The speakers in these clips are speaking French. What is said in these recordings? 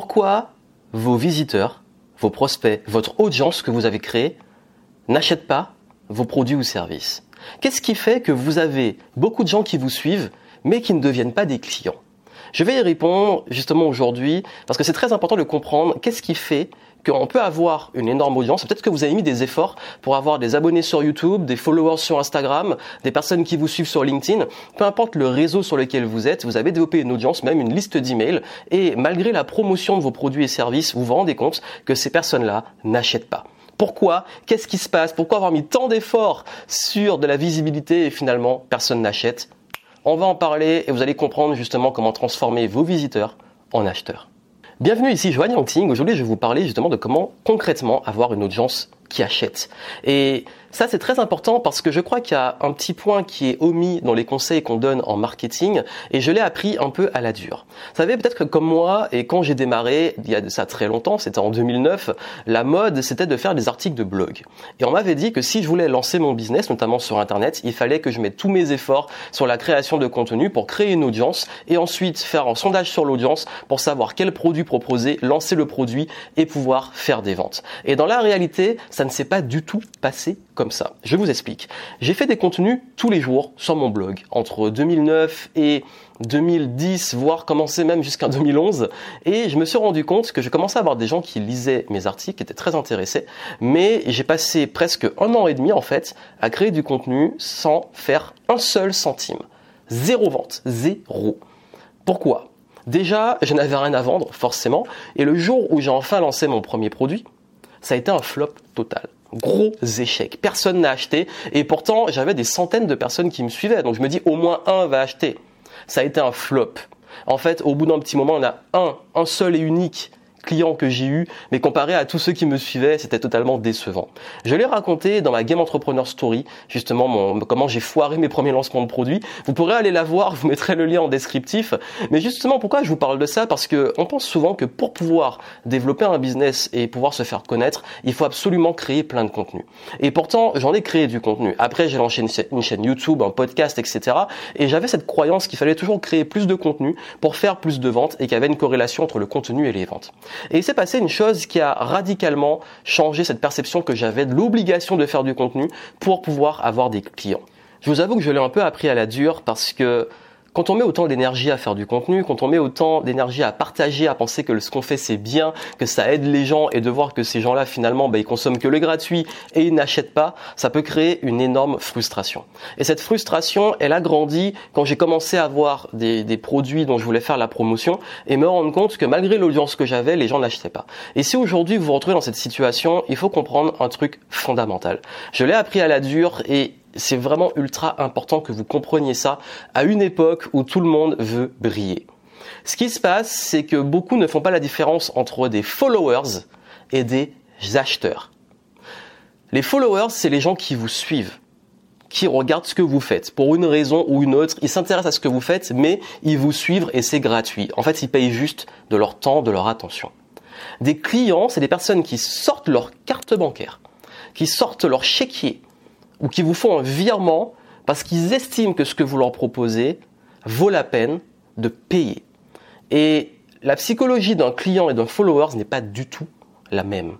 Pourquoi vos visiteurs, vos prospects, votre audience que vous avez créée n'achètent pas vos produits ou services? Qu'est-ce qui fait que vous avez beaucoup de gens qui vous suivent mais qui ne deviennent pas des clients? Je vais y répondre justement aujourd'hui parce que c'est très important de comprendre qu'est-ce qui fait qu'on peut avoir une énorme audience. Peut-être que vous avez mis des efforts pour avoir des abonnés sur YouTube, des followers sur Instagram, des personnes qui vous suivent sur LinkedIn. Peu importe le réseau sur lequel vous êtes, vous avez développé une audience, même une liste d'emails. Et malgré la promotion de vos produits et services, vous vous rendez compte que ces personnes-là n'achètent pas. Pourquoi? Qu'est-ce qui se passe? Pourquoi avoir mis tant d'efforts sur de la visibilité et finalement personne n'achète? On va en parler et vous allez comprendre justement comment transformer vos visiteurs en acheteurs. Bienvenue ici Joanne Yangting. Aujourd'hui, je vais vous parler justement de comment concrètement avoir une audience qui achète. Et ça, c'est très important parce que je crois qu'il y a un petit point qui est omis dans les conseils qu'on donne en marketing et je l'ai appris un peu à la dure. Vous savez, peut-être que comme moi, et quand j'ai démarré, il y a de ça très longtemps, c'était en 2009, la mode, c'était de faire des articles de blog. Et on m'avait dit que si je voulais lancer mon business, notamment sur Internet, il fallait que je mette tous mes efforts sur la création de contenu pour créer une audience et ensuite faire un sondage sur l'audience pour savoir quel produit proposer, lancer le produit et pouvoir faire des ventes. Et dans la réalité, ça ne s'est pas du tout passé comme ça. Je vous explique. J'ai fait des contenus tous les jours sur mon blog entre 2009 et 2010, voire commencer même jusqu'en 2011. Et je me suis rendu compte que je commençais à avoir des gens qui lisaient mes articles, qui étaient très intéressés. Mais j'ai passé presque un an et demi, en fait, à créer du contenu sans faire un seul centime. Zéro vente. Zéro. Pourquoi? Déjà, je n'avais rien à vendre, forcément. Et le jour où j'ai enfin lancé mon premier produit, ça a été un flop total. Gros échec. Personne n'a acheté. Et pourtant, j'avais des centaines de personnes qui me suivaient. Donc je me dis, au moins un va acheter. Ça a été un flop. En fait, au bout d'un petit moment, on a un, un seul et unique clients que j'ai eu, mais comparé à tous ceux qui me suivaient, c'était totalement décevant. Je l'ai raconté dans ma Game Entrepreneur Story, justement comment j'ai foiré mes premiers lancements de produits. Vous pourrez aller la voir, vous mettrai le lien en descriptif. Mais justement, pourquoi je vous parle de ça? Parce que on pense souvent que pour pouvoir développer un business et pouvoir se faire connaître, il faut absolument créer plein de contenu. Et pourtant, j'en ai créé du contenu. Après, j'ai lancé une chaîne YouTube, un podcast, etc. Et j'avais cette croyance qu'il fallait toujours créer plus de contenu pour faire plus de ventes et qu'il y avait une corrélation entre le contenu et les ventes. Et il s'est passé une chose qui a radicalement changé cette perception que j'avais de l'obligation de faire du contenu pour pouvoir avoir des clients. Je vous avoue que je l'ai un peu appris à la dure parce que quand on met autant d'énergie à faire du contenu, quand on met autant d'énergie à partager, à penser que ce qu'on fait c'est bien, que ça aide les gens et de voir que ces gens-là finalement bah, ils consomment que le gratuit et ils n'achètent pas, ça peut créer une énorme frustration. Et cette frustration, elle a grandi quand j'ai commencé à voir des, des, produits dont je voulais faire la promotion et me rendre compte que malgré l'audience que j'avais, les gens n'achetaient pas. Et si aujourd'hui vous vous retrouvez dans cette situation, il faut comprendre un truc fondamental. Je l'ai appris à la dure et c'est vraiment ultra important que vous compreniez ça à une époque où tout le monde veut briller. Ce qui se passe, c'est que beaucoup ne font pas la différence entre des followers et des acheteurs. Les followers, c'est les gens qui vous suivent, qui regardent ce que vous faites. Pour une raison ou une autre, ils s'intéressent à ce que vous faites, mais ils vous suivent et c'est gratuit. En fait, ils payent juste de leur temps, de leur attention. Des clients, c'est des personnes qui sortent leur carte bancaire, qui sortent leur chéquier, ou qui vous font un virement parce qu'ils estiment que ce que vous leur proposez vaut la peine de payer. Et la psychologie d'un client et d'un follower n'est pas du tout la même.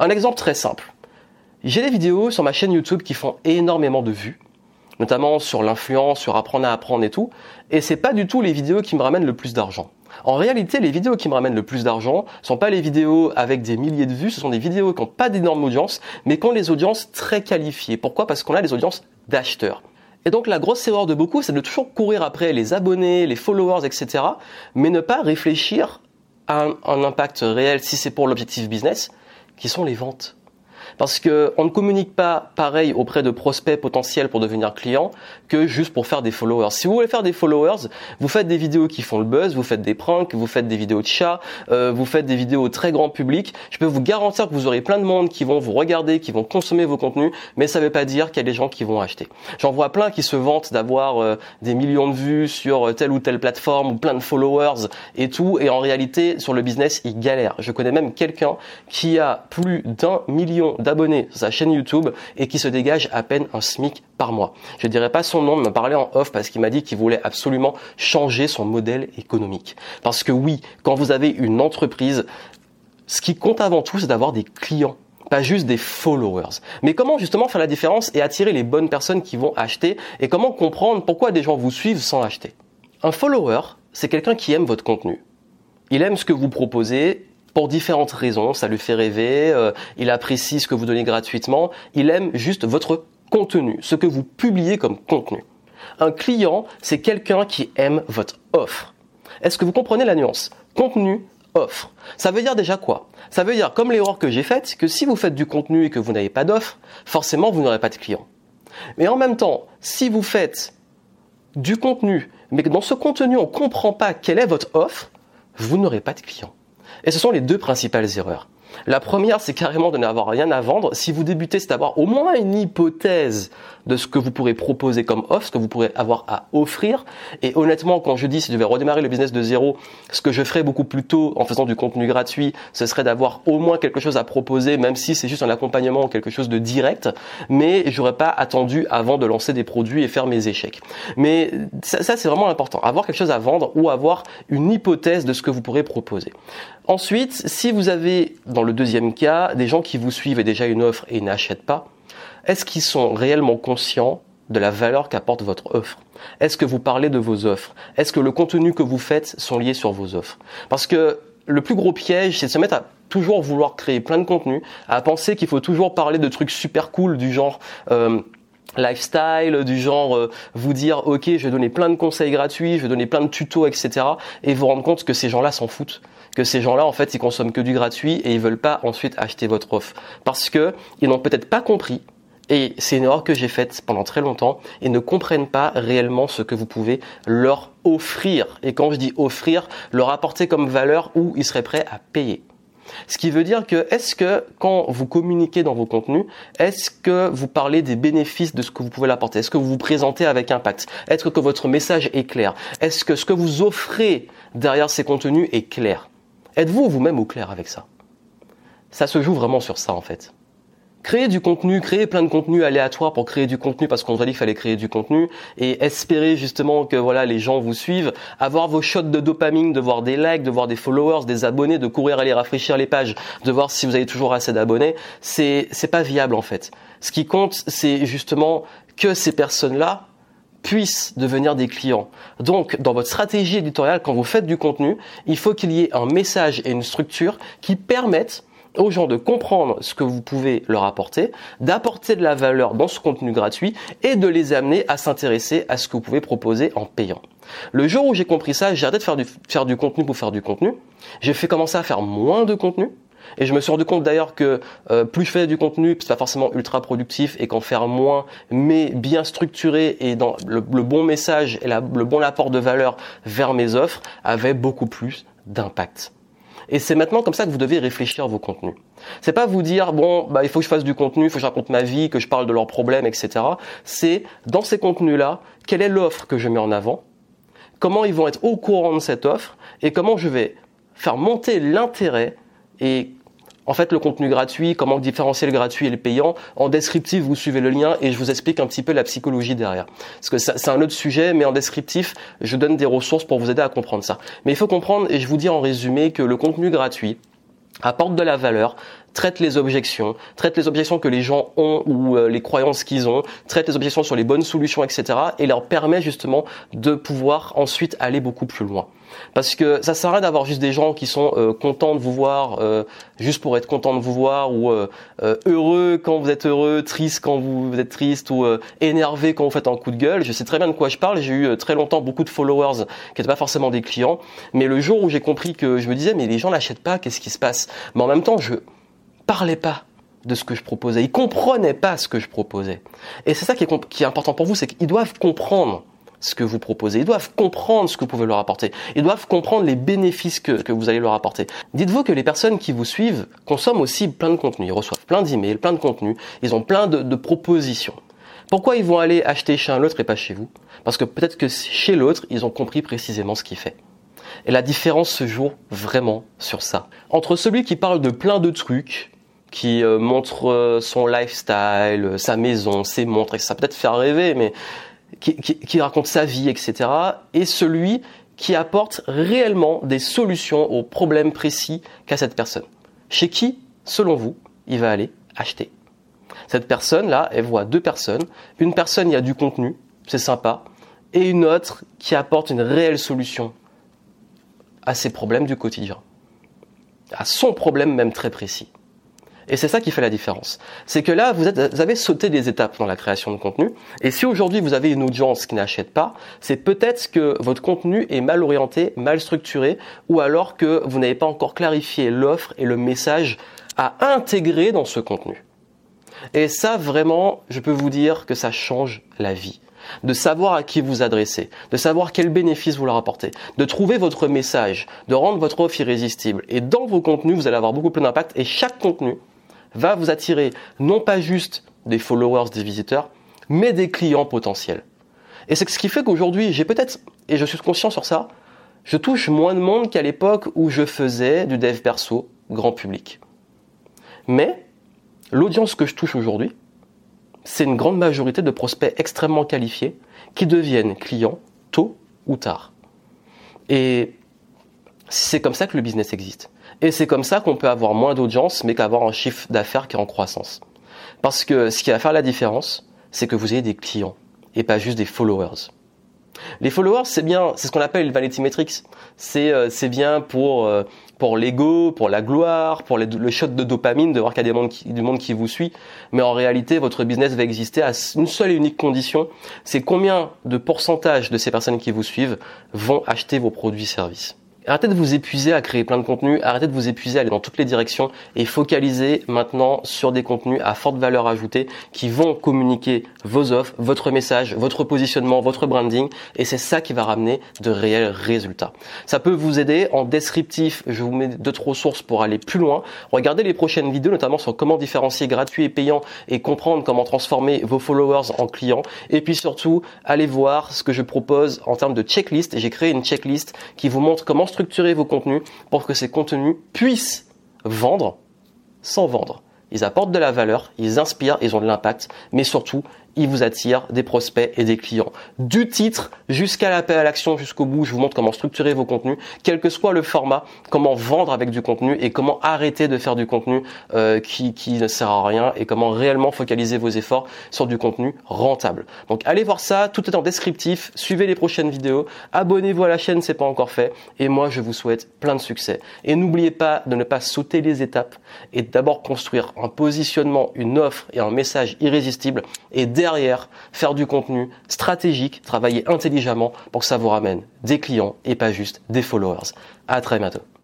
Un exemple très simple. J'ai des vidéos sur ma chaîne YouTube qui font énormément de vues, notamment sur l'influence, sur apprendre à apprendre et tout, et c'est pas du tout les vidéos qui me ramènent le plus d'argent. En réalité, les vidéos qui me ramènent le plus d'argent sont pas les vidéos avec des milliers de vues, ce sont des vidéos qui n'ont pas d'énormes audiences, mais qui ont des audiences très qualifiées. Pourquoi? Parce qu'on a des audiences d'acheteurs. Et donc la grosse erreur de beaucoup, c'est de toujours courir après les abonnés, les followers, etc., mais ne pas réfléchir à un, impact réel si c'est pour l'objectif business, qui sont les ventes. Parce que on ne communique pas pareil auprès de prospects potentiels pour devenir client que juste pour faire des followers. Si vous voulez faire des followers, vous faites des vidéos qui font le buzz, vous faites des pranks, vous faites des vidéos de chats, euh, vous faites des vidéos très grand public. Je peux vous garantir que vous aurez plein de monde qui vont vous regarder, qui vont consommer vos contenus, mais ça ne veut pas dire qu'il y a des gens qui vont acheter. J'en vois plein qui se vantent d'avoir euh, des millions de vues sur telle ou telle plateforme ou plein de followers et tout, et en réalité sur le business ils galèrent. Je connais même quelqu'un qui a plus d'un million d'abonnés sur sa chaîne YouTube et qui se dégage à peine un SMIC par mois. Je ne dirais pas son nom, mais m'a parlé en off parce qu'il m'a dit qu'il voulait absolument changer son modèle économique. Parce que oui, quand vous avez une entreprise, ce qui compte avant tout, c'est d'avoir des clients pas juste des followers. Mais comment justement faire la différence et attirer les bonnes personnes qui vont acheter et comment comprendre pourquoi des gens vous suivent sans acheter? Un follower, c'est quelqu'un qui aime votre contenu. Il aime ce que vous proposez pour différentes raisons, ça lui fait rêver, euh, il apprécie ce que vous donnez gratuitement, il aime juste votre contenu, ce que vous publiez comme contenu. Un client, c'est quelqu'un qui aime votre offre. Est-ce que vous comprenez la nuance? Contenu, offre. Ça veut dire déjà quoi? Ça veut dire, comme l'erreur que j'ai faite, que si vous faites du contenu et que vous n'avez pas d'offre, forcément vous n'aurez pas de clients. Mais en même temps, si vous faites du contenu, mais que dans ce contenu on ne comprend pas quelle est votre offre, vous n'aurez pas de clients. Et ce sont les deux principales erreurs. La première, c'est carrément de n'avoir rien à vendre. Si vous débutez, c'est d'avoir au moins une hypothèse de ce que vous pourrez proposer comme offre, ce que vous pourrez avoir à offrir. Et honnêtement, quand je dis si je devais redémarrer le business de zéro, ce que je ferais beaucoup plus tôt en faisant du contenu gratuit, ce serait d'avoir au moins quelque chose à proposer, même si c'est juste un accompagnement ou quelque chose de direct. Mais j'aurais pas attendu avant de lancer des produits et faire mes échecs. Mais ça, ça c'est vraiment important. Avoir quelque chose à vendre ou avoir une hypothèse de ce que vous pourrez proposer. Ensuite, si vous avez, dans le deuxième cas, des gens qui vous suivent et déjà une offre et n'achètent pas, est-ce qu'ils sont réellement conscients de la valeur qu'apporte votre offre? Est-ce que vous parlez de vos offres? Est-ce que le contenu que vous faites sont liés sur vos offres? Parce que le plus gros piège, c'est de se mettre à toujours vouloir créer plein de contenu, à penser qu'il faut toujours parler de trucs super cool du genre euh, lifestyle, du genre euh, vous dire ok je vais donner plein de conseils gratuits, je vais donner plein de tutos, etc. Et vous rendre compte que ces gens-là s'en foutent, que ces gens-là en fait ils consomment que du gratuit et ils veulent pas ensuite acheter votre offre parce que ils n'ont peut-être pas compris et c'est une erreur que j'ai faite pendant très longtemps et ne comprennent pas réellement ce que vous pouvez leur offrir. Et quand je dis offrir, leur apporter comme valeur où ils seraient prêts à payer. Ce qui veut dire que est-ce que quand vous communiquez dans vos contenus, est-ce que vous parlez des bénéfices de ce que vous pouvez l'apporter Est-ce que vous vous présentez avec impact? Est-ce que votre message est clair? Est-ce que ce que vous offrez derrière ces contenus est clair? Êtes-vous vous-même au clair avec ça? Ça se joue vraiment sur ça en fait créer du contenu, créer plein de contenu aléatoire pour créer du contenu parce qu'on vous a dit qu'il fallait créer du contenu et espérer justement que voilà les gens vous suivent, avoir vos shots de dopamine, de voir des likes, de voir des followers, des abonnés, de courir aller rafraîchir les pages, de voir si vous avez toujours assez d'abonnés, c'est c'est pas viable en fait. Ce qui compte, c'est justement que ces personnes-là puissent devenir des clients. Donc, dans votre stratégie éditoriale, quand vous faites du contenu, il faut qu'il y ait un message et une structure qui permettent aux gens de comprendre ce que vous pouvez leur apporter, d'apporter de la valeur dans ce contenu gratuit et de les amener à s'intéresser à ce que vous pouvez proposer en payant. Le jour où j'ai compris ça, j'ai arrêté de faire du, faire du contenu pour faire du contenu. J'ai fait commencer à faire moins de contenu. Et je me suis rendu compte d'ailleurs que euh, plus je faisais du contenu, c'est pas forcément ultra productif, et qu'en faire moins, mais bien structuré et dans le, bon message et le bon apport de valeur vers mes offres, avait beaucoup plus d'impact. Et c'est maintenant comme ça que vous devez réfléchir vos contenus. C'est pas vous dire bon bah il faut que je fasse du contenu, il faut que je raconte ma vie, que je parle de leurs problèmes, etc. C'est dans ces contenus-là, quelle est l'offre que je mets en avant, comment ils vont être au courant de cette offre et comment je vais faire monter l'intérêt et en fait le contenu gratuit, comment différencier le gratuit et le payant. En descriptif, vous suivez le lien et je vous explique un petit peu la psychologie derrière. Parce que c'est un autre sujet, mais en descriptif, je donne des ressources pour vous aider à comprendre ça. Mais il faut comprendre, et je vous dis en résumé, que le contenu gratuit apporte de la valeur, traite les objections, traite les objections que les gens ont ou euh, les croyances qu'ils ont, traite les objections sur les bonnes solutions, etc. et leur permet justement de pouvoir ensuite aller beaucoup plus loin. Parce que ça sert à rien d'avoir juste des gens qui sont euh, contents de vous voir, euh, juste pour être contents de vous voir, ou heureux quand vous êtes heureux, triste quand vous êtes triste, ou énervé quand vous faites un coup de gueule. Je sais très bien de quoi je parle. J'ai eu très longtemps beaucoup de followers qui n'étaient pas forcément des clients, mais le jour où j'ai compris que je me disais mais les gens n'achètent pas, qu'est-ce qui se passe? Mais en même temps, je parlaient pas de ce que je proposais. Ils comprenaient pas ce que je proposais. Et c'est ça qui est, important pour vous, c'est qu'ils doivent comprendre ce que vous proposez. Ils doivent comprendre ce que vous pouvez leur apporter. Ils doivent comprendre les bénéfices que, que vous allez leur apporter. Dites-vous que les personnes qui vous suivent consomment aussi plein de contenu. Ils reçoivent plein d'emails, plein de contenus. Ils ont plein de, de propositions. Pourquoi ils vont aller acheter chez un autre et pas chez vous? Parce que peut-être que chez l'autre, ils ont compris précisément ce qu'il fait. Et la différence se joue vraiment sur ça. Entre celui qui parle de plein de trucs, qui euh, montre euh, son lifestyle, sa maison, ses montres, et ça peut être faire rêver, mais qui, qui, raconte sa vie, etc. Et celui qui apporte réellement des solutions aux problèmes précis qu'a cette personne. Chez qui, selon vous, il va aller acheter? Cette personne-là, elle voit deux personnes. Une personne, il y a du contenu, c'est sympa, et une autre qui apporte une réelle solution à ses problèmes du quotidien, à son problème même très précis. Et c'est ça qui fait la différence. C'est que là, vous, avez sauté des étapes dans la création de contenu. Et si aujourd'hui vous avez une audience qui n'achète pas, c'est peut-être que votre contenu est mal orienté, mal structuré, ou alors que vous n'avez pas encore clarifié l'offre et le message à intégrer dans ce contenu. Et ça, vraiment, je peux vous dire que ça change la vie de savoir à qui vous adresser, de savoir quels bénéfices vous leur apportez, de trouver votre message, de rendre votre offre irrésistible. Et dans vos contenus, vous allez avoir beaucoup plus d'impact et chaque contenu va vous attirer non pas juste des followers, des visiteurs, mais des clients potentiels. Et c'est ce qui fait qu'aujourd'hui, j'ai peut-être, et je suis conscient sur ça, je touche moins de monde qu'à l'époque où je faisais du dev perso grand public. Mais l'audience que je touche aujourd'hui, c'est une grande majorité de prospects extrêmement qualifiés qui deviennent clients tôt ou tard. Et c'est comme ça que le business existe. Et c'est comme ça qu'on peut avoir moins d'audience, mais qu'avoir un chiffre d'affaires qui est en croissance. Parce que ce qui va faire la différence, c'est que vous ayez des clients et pas juste des followers. Les followers, c'est bien, c'est ce qu'on appelle le vanity metrics. C'est euh, bien pour euh, pour l'ego, pour la gloire, pour le shot de dopamine de voir qu'il y a des monde qui, du monde qui vous suit. Mais en réalité, votre business va exister à une seule et unique condition, c'est combien de pourcentage de ces personnes qui vous suivent vont acheter vos produits et services. Arrêtez de vous épuiser à créer plein de contenus, arrêtez de vous épuiser à aller dans toutes les directions et focalisez maintenant sur des contenus à forte valeur ajoutée qui vont communiquer vos offres, votre message, votre positionnement, votre branding et c'est ça qui va ramener de réels résultats. Ça peut vous aider en descriptif, je vous mets deux trois ressources pour aller plus loin. Regardez les prochaines vidéos notamment sur comment différencier gratuit et payant et comprendre comment transformer vos followers en clients et puis surtout allez voir ce que je propose en termes de checklist. J'ai créé une checklist qui vous montre comment structurer vos contenus pour que ces contenus puissent vendre sans vendre. Ils apportent de la valeur, ils inspirent, ils ont de l'impact, mais surtout, ils vous attirent des prospects et des clients. Du titre jusqu'à l'appel à l'action, jusqu'au bout, je vous montre comment structurer vos contenus, quel que soit le format, comment vendre avec du contenu et comment arrêter de faire du contenu euh, qui, qui ne sert à rien et comment réellement focaliser vos efforts sur du contenu rentable. Donc allez voir ça, tout est en descriptif, suivez les prochaines vidéos, abonnez-vous à la chaîne, c'est pas encore fait, et moi je vous souhaite plein de succès. Et n'oubliez pas de ne pas sauter les étapes et d'abord construire un positionnement, une offre et un message irrésistible et derrière, faire du contenu stratégique, travailler intelligemment pour que ça vous ramène des clients et pas juste des followers. À très bientôt.